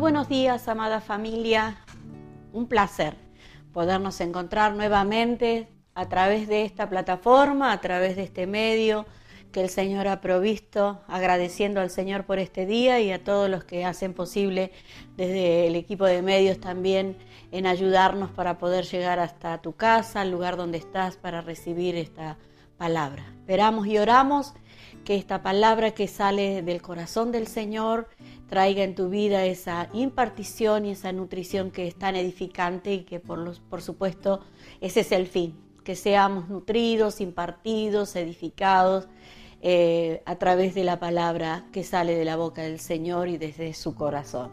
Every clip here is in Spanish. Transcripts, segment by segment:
buenos días, amada familia. Un placer podernos encontrar nuevamente a través de esta plataforma, a través de este medio que el Señor ha provisto, agradeciendo al Señor por este día y a todos los que hacen posible desde el equipo de medios también en ayudarnos para poder llegar hasta tu casa, al lugar donde estás, para recibir esta palabra. Esperamos y oramos que esta palabra que sale del corazón del Señor traiga en tu vida esa impartición y esa nutrición que es tan edificante y que por, los, por supuesto ese es el fin, que seamos nutridos, impartidos, edificados eh, a través de la palabra que sale de la boca del Señor y desde su corazón.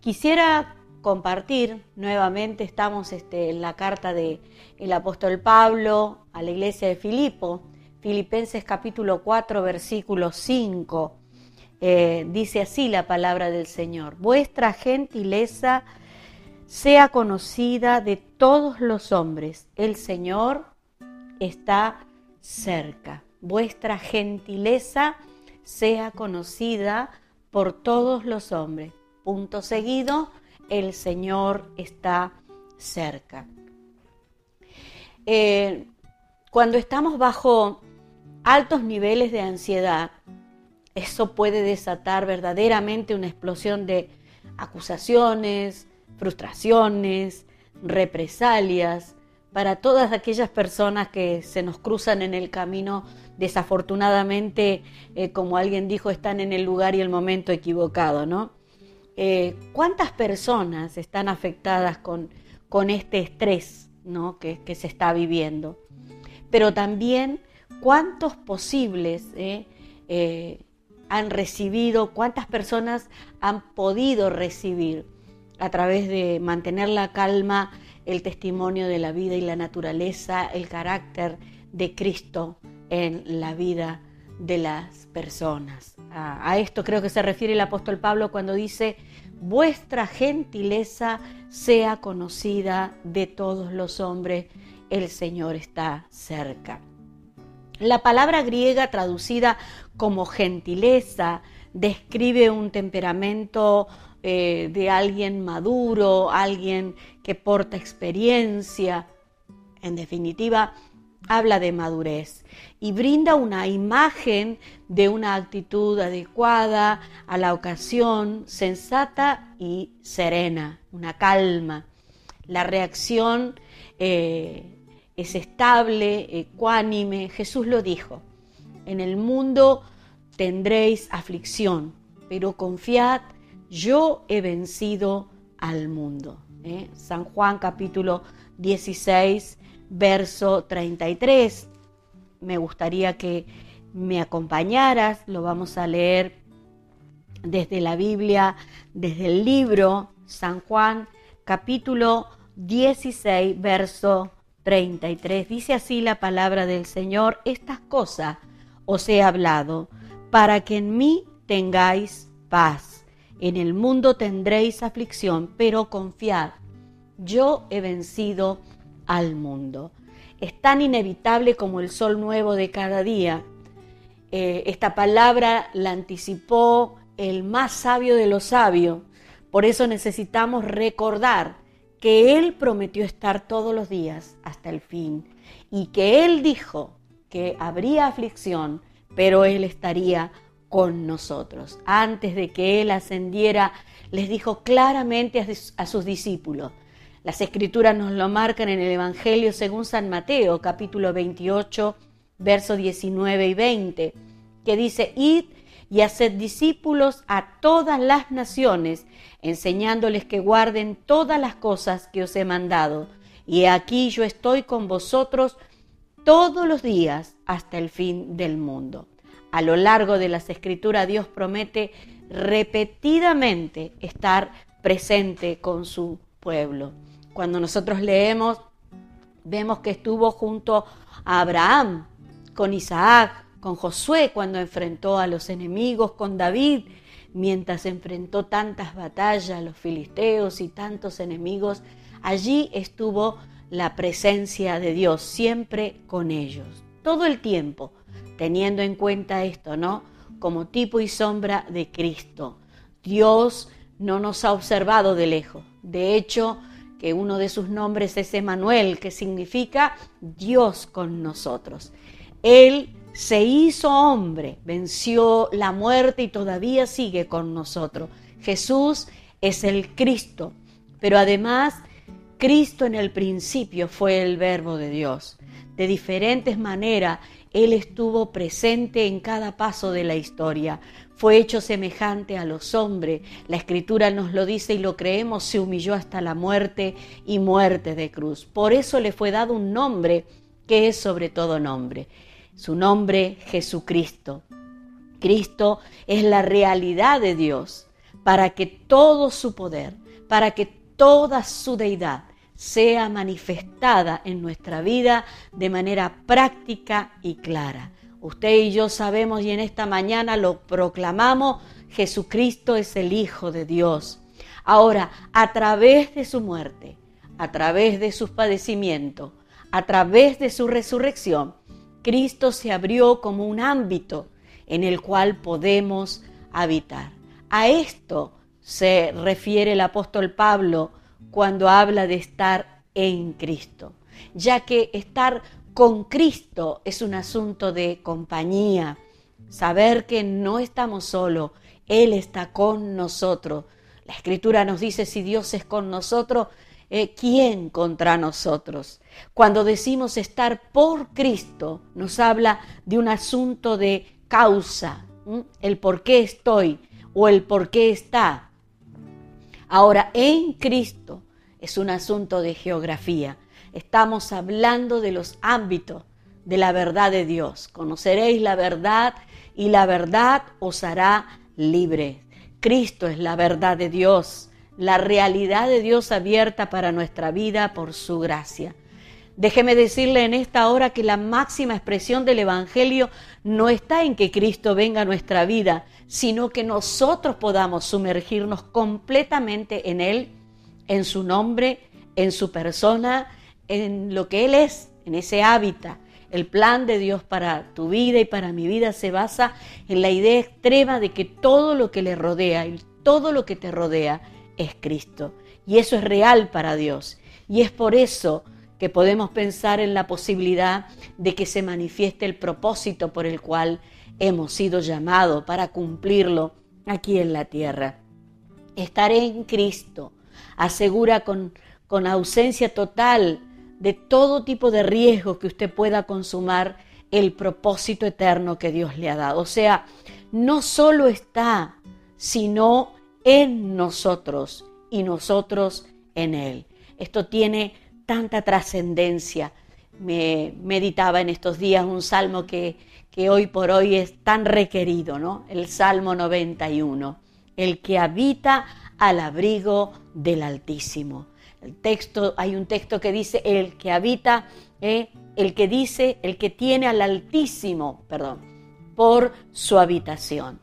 Quisiera compartir nuevamente, estamos este, en la carta del el apóstol Pablo a la iglesia de Filipo, Filipenses capítulo 4, versículo 5. Eh, dice así la palabra del Señor, vuestra gentileza sea conocida de todos los hombres, el Señor está cerca vuestra gentileza sea conocida por todos los hombres. Punto seguido, el Señor está cerca. Eh, cuando estamos bajo altos niveles de ansiedad, eso puede desatar verdaderamente una explosión de acusaciones, frustraciones, represalias para todas aquellas personas que se nos cruzan en el camino desafortunadamente, eh, como alguien dijo, están en el lugar y el momento equivocado, ¿no? Eh, ¿Cuántas personas están afectadas con, con este estrés ¿no? que, se está viviendo? Pero también, ¿cuántos posibles eh, han recibido, cuántas personas han podido recibir a través de mantener la calma el testimonio de la vida y la naturaleza, el carácter de Cristo en la vida de las personas. A, esto creo que se refiere el apóstol Pablo cuando dice, vuestra gentileza sea conocida de todos los hombres, el Señor está cerca. La palabra griega traducida como gentileza describe un temperamento eh, de alguien maduro, alguien que porta experiencia, en definitiva, habla de madurez y brinda una imagen de una actitud adecuada a la ocasión, sensata y serena, una calma. La reacción eh, es estable, ecuánime. Jesús lo dijo, en el mundo tendréis aflicción, pero confiad, yo he vencido al mundo. ¿eh? San Juan capítulo 16, verso 33. Me gustaría que me acompañaras, lo vamos a leer desde la Biblia, desde el libro San Juan, capítulo 16, verso 33. Dice así la palabra del Señor, estas cosas os he hablado, para que en mí tengáis paz. En el mundo tendréis aflicción, pero confiad, yo he vencido al mundo. Es tan inevitable como el sol nuevo de cada día. Eh, esta palabra la anticipó el más sabio de los sabios. Por eso necesitamos recordar que Él prometió estar todos los días hasta el fin y que Él dijo que habría aflicción, pero Él estaría con nosotros. Antes de que Él ascendiera, les dijo claramente a sus discípulos, las escrituras nos lo marcan en el Evangelio según San Mateo, capítulo 28, versos 19 y 20, que dice, id y haced discípulos a todas las naciones, enseñándoles que guarden todas las cosas que os he mandado. Y aquí yo estoy con vosotros todos los días hasta el fin del mundo. A lo largo de las escrituras Dios promete repetidamente estar presente con su pueblo. Cuando nosotros leemos, vemos que estuvo junto a Abraham, con Isaac, con Josué cuando enfrentó a los enemigos, con David, mientras enfrentó tantas batallas, los filisteos y tantos enemigos, allí estuvo la presencia de Dios, siempre con ellos, todo el tiempo, teniendo en cuenta esto, ¿no? Como tipo y sombra de Cristo. Dios no nos ha observado de lejos. De hecho, que uno de sus nombres es Emanuel, que significa Dios con nosotros. Él se hizo hombre, venció la muerte y todavía sigue con nosotros. Jesús es el Cristo, pero además Cristo en el principio fue el verbo de Dios. De diferentes maneras, Él estuvo presente en cada paso de la historia. Fue hecho semejante a los hombres. La escritura nos lo dice y lo creemos, se humilló hasta la muerte y muerte de cruz. Por eso le fue dado un nombre que es sobre todo nombre. Su nombre, Jesucristo. Cristo es la realidad de Dios para que todo su poder, para que toda su deidad sea manifestada en nuestra vida de manera práctica y clara. Usted y yo sabemos y en esta mañana lo proclamamos, Jesucristo es el Hijo de Dios. Ahora, a través de su muerte, a través de sus padecimientos, a través de su resurrección, Cristo se abrió como un ámbito en el cual podemos habitar. A esto se refiere el apóstol Pablo cuando habla de estar en Cristo, ya que estar con Cristo es un asunto de compañía, saber que no estamos solos, Él está con nosotros. La escritura nos dice, si Dios es con nosotros, eh, ¿quién contra nosotros? Cuando decimos estar por Cristo, nos habla de un asunto de causa, el por qué estoy o el por qué está. Ahora, en Cristo es un asunto de geografía. Estamos hablando de los ámbitos de la verdad de Dios. Conoceréis la verdad y la verdad os hará libre. Cristo es la verdad de Dios, la realidad de Dios abierta para nuestra vida por su gracia. Déjeme decirle en esta hora que la máxima expresión del Evangelio no está en que Cristo venga a nuestra vida, sino que nosotros podamos sumergirnos completamente en Él, en su nombre, en su persona, en lo que Él es, en ese hábitat. El plan de Dios para tu vida y para mi vida se basa en la idea extrema de que todo lo que le rodea y todo lo que te rodea es Cristo. Y eso es real para Dios. Y es por eso que podemos pensar en la posibilidad de que se manifieste el propósito por el cual hemos sido llamados para cumplirlo aquí en la tierra. Estar en Cristo asegura con, con ausencia total de todo tipo de riesgo que usted pueda consumar el propósito eterno que Dios le ha dado. O sea, no solo está, sino en nosotros y nosotros en Él. Esto tiene tanta trascendencia. Me meditaba en estos días un salmo que, que hoy por hoy es tan requerido, ¿no? El Salmo 91, el que habita al abrigo del Altísimo. El texto, hay un texto que dice el que habita, eh, el que dice, el que tiene al Altísimo, perdón, por su habitación.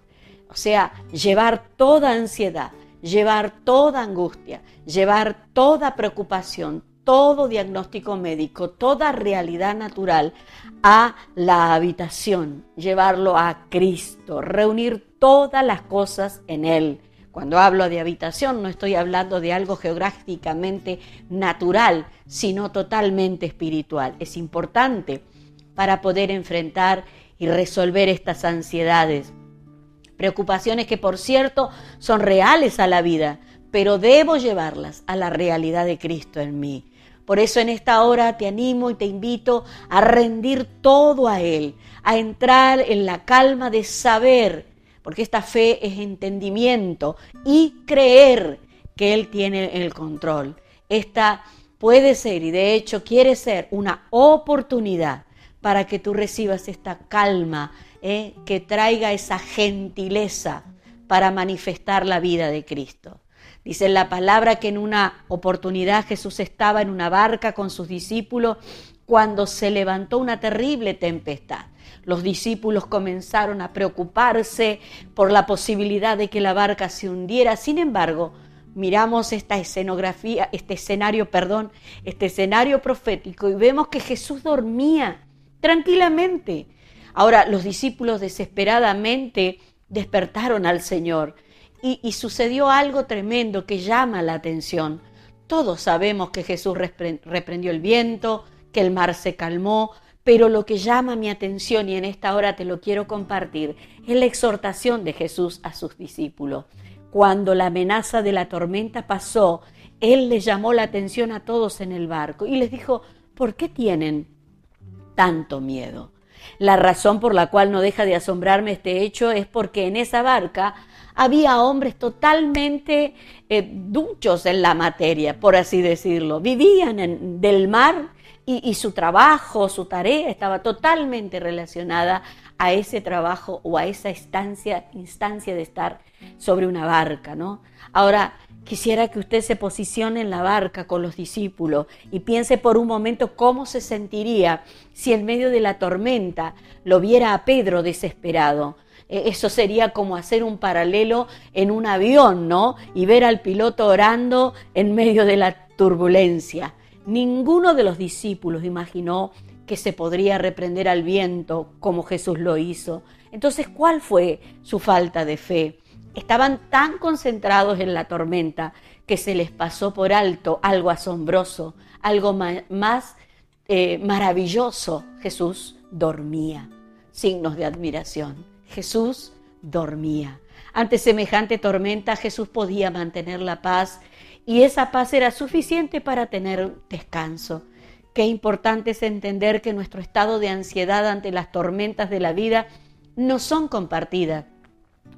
O sea, llevar toda ansiedad, llevar toda angustia, llevar toda preocupación, todo diagnóstico médico, toda realidad natural a la habitación, llevarlo a Cristo, reunir todas las cosas en Él. Cuando hablo de habitación no estoy hablando de algo geográficamente natural, sino totalmente espiritual. Es importante para poder enfrentar y resolver estas ansiedades. Preocupaciones que, por cierto, son reales a la vida, pero debo llevarlas a la realidad de Cristo en mí. Por eso en esta hora te animo y te invito a rendir todo a Él, a entrar en la calma de saber, porque esta fe es entendimiento y creer que Él tiene el control. Esta puede ser y de hecho quiere ser una oportunidad para que tú recibas esta calma eh, que traiga esa gentileza para manifestar la vida de Cristo. Dice la palabra que en una oportunidad Jesús estaba en una barca con sus discípulos cuando se levantó una terrible tempestad. Los discípulos comenzaron a preocuparse por la posibilidad de que la barca se hundiera. Sin embargo, miramos esta escenografía, este escenario, perdón, este escenario profético y vemos que Jesús dormía tranquilamente. Ahora los discípulos desesperadamente despertaron al Señor y, sucedió algo tremendo que llama la atención. Todos sabemos que Jesús reprendió el viento, que el mar se calmó, pero lo que llama mi atención y en esta hora te lo quiero compartir es la exhortación de Jesús a sus discípulos. Cuando la amenaza de la tormenta pasó, Él les llamó la atención a todos en el barco y les dijo, ¿por qué tienen tanto miedo? La razón por la cual no deja de asombrarme este hecho es porque en esa barca había hombres totalmente eh, duchos en la materia, por así decirlo. Vivían en, del mar y, su trabajo, su tarea estaba totalmente relacionada a ese trabajo o a esa instancia, instancia de estar sobre una barca, ¿no? Ahora, Quisiera que usted se posicione en la barca con los discípulos y piense por un momento cómo se sentiría si en medio de la tormenta lo viera a Pedro desesperado. E, eso sería como hacer un paralelo en un avión, ¿no? Y ver al piloto orando en medio de la turbulencia. Ninguno de los discípulos imaginó que se podría reprender al viento como Jesús lo hizo. Entonces, ¿cuál fue su falta de fe? Estaban tan concentrados en la tormenta que se les pasó por alto algo asombroso, algo más eh, maravilloso. Jesús dormía. Signos de admiración. Jesús dormía. Ante semejante tormenta Jesús podía mantener la paz y esa paz era suficiente para tener descanso. Qué importante es entender que nuestro estado de ansiedad ante las tormentas de la vida no son compartidas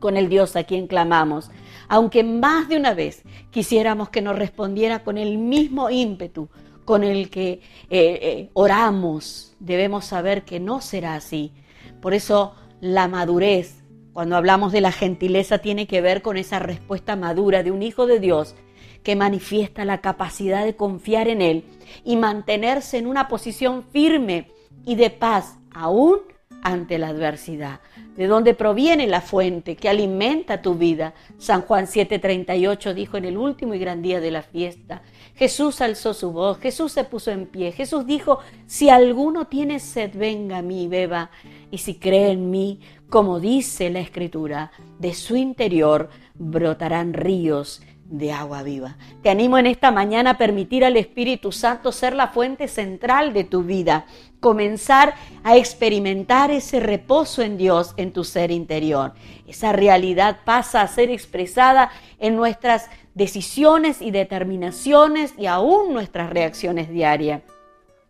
con el Dios a quien clamamos, aunque más de una vez quisiéramos que nos respondiera con el mismo ímpetu con el que eh, eh, oramos, debemos saber que no será así. Por eso la madurez, cuando hablamos de la gentileza, tiene que ver con esa respuesta madura de un hijo de Dios que manifiesta la capacidad de confiar en Él y mantenerse en una posición firme y de paz, aún ante la adversidad. ¿De dónde proviene la fuente que alimenta tu vida? San Juan 7:38 dijo en el último y gran día de la fiesta. Jesús alzó su voz, Jesús se puso en pie, Jesús dijo, si alguno tiene sed, venga a mí, beba, y si cree en mí, como dice la Escritura, de su interior brotarán ríos de agua viva. Te animo en esta mañana a permitir al Espíritu Santo ser la fuente central de tu vida, comenzar a experimentar ese reposo en Dios en tu ser interior. Esa realidad pasa a ser expresada en nuestras decisiones y determinaciones y aún nuestras reacciones diarias.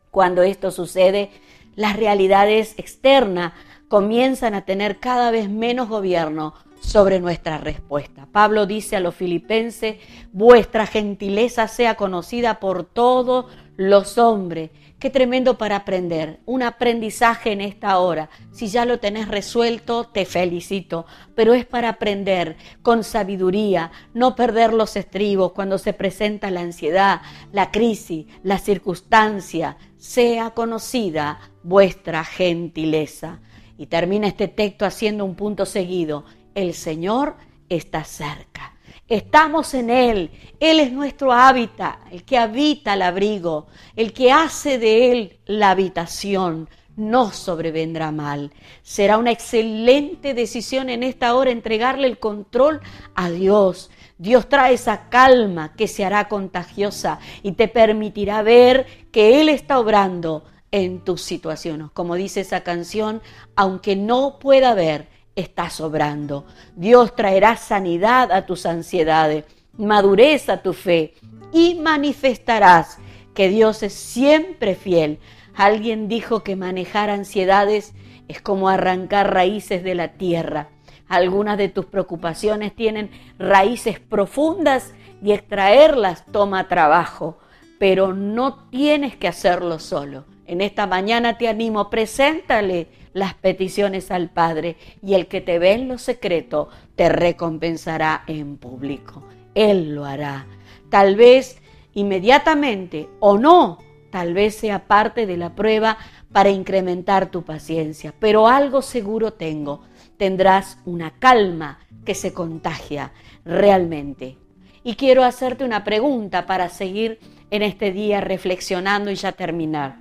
Cuando esto sucede, las realidades externas comienzan a tener cada vez menos gobierno sobre nuestra respuesta. Pablo dice a los filipenses, vuestra gentileza sea conocida por todos los hombres. Qué tremendo para aprender, un aprendizaje en esta hora. Si ya lo tenés resuelto, te felicito, pero es para aprender con sabiduría, no perder los estribos cuando se presenta la ansiedad, la crisis, la circunstancia. Sea conocida vuestra gentileza. Y termina este texto haciendo un punto seguido el Señor está cerca. Estamos en Él. Él es nuestro hábitat, el que habita el abrigo, el que hace de Él la habitación. No sobrevendrá mal. Será una excelente decisión en esta hora entregarle el control a Dios. Dios trae esa calma que se hará contagiosa y te permitirá ver que Él está obrando en tus situaciones. Como dice esa canción, aunque no pueda ver, está sobrando. Dios traerá sanidad a tus ansiedades, madurez a tu fe y manifestarás que Dios es siempre fiel. Alguien dijo que manejar ansiedades es como arrancar raíces de la tierra. Algunas de tus preocupaciones tienen raíces profundas y extraerlas toma trabajo, pero no tienes que hacerlo solo. En esta mañana te animo, preséntale las peticiones al Padre y el que te ve en lo secreto te recompensará en público. Él lo hará. Tal vez inmediatamente o no, tal vez sea parte de la prueba para incrementar tu paciencia, pero algo seguro tengo, tendrás una calma que se contagia realmente. Y quiero hacerte una pregunta para seguir en este día reflexionando y ya terminar.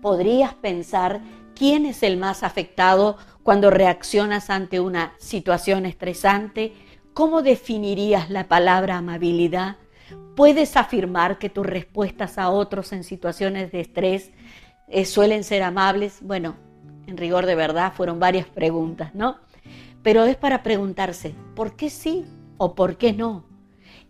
¿Podrías pensar ¿Quién es el más afectado cuando reaccionas ante una situación estresante? ¿Cómo definirías la palabra amabilidad? ¿Puedes afirmar que tus respuestas a otros en situaciones de estrés eh, suelen ser amables? Bueno, en rigor de verdad fueron varias preguntas, ¿no? Pero es para preguntarse, ¿por qué sí o por qué no?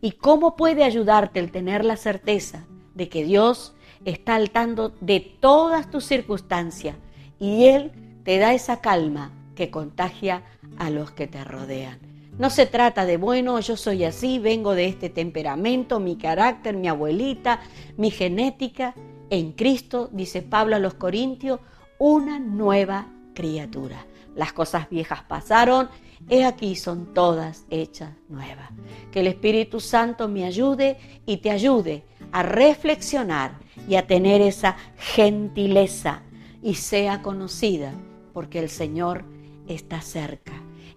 ¿Y cómo puede ayudarte el tener la certeza de que Dios está al tanto de todas tus circunstancias y Él te da esa calma que contagia a los que te rodean? No se trata de, bueno, yo soy así, vengo de este temperamento, mi carácter, mi abuelita, mi genética. En Cristo, dice Pablo a los Corintios, una nueva criatura. Las cosas viejas pasaron, he aquí son todas hechas nuevas. Que el Espíritu Santo me ayude y te ayude a reflexionar y a tener esa gentileza y sea conocida, porque el Señor está cerca.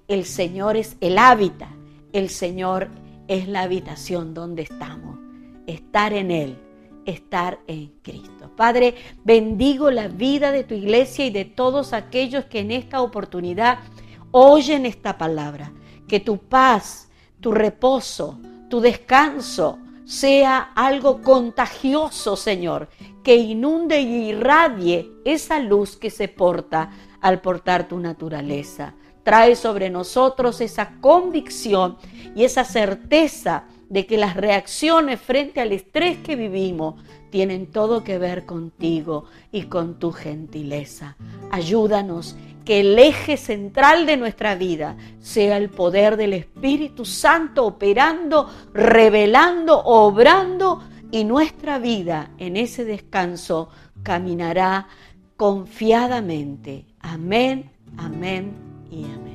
El Señor es el hábitat, el Señor es la habitación donde estamos. Estar en Él, estar en Cristo. Padre, bendigo la vida de tu iglesia y de todos aquellos que en esta oportunidad oyen esta palabra. Que tu paz, tu reposo, tu descanso sea algo contagioso, Señor, que inunde y irradie esa luz que se porta al portar tu naturaleza trae sobre nosotros esa convicción y esa certeza de que las reacciones frente al estrés que vivimos tienen todo que ver contigo y con tu gentileza. Ayúdanos que el eje central de nuestra vida sea el poder del Espíritu Santo operando, revelando, obrando y nuestra vida en ese descanso caminará confiadamente. Amén, amén y amén.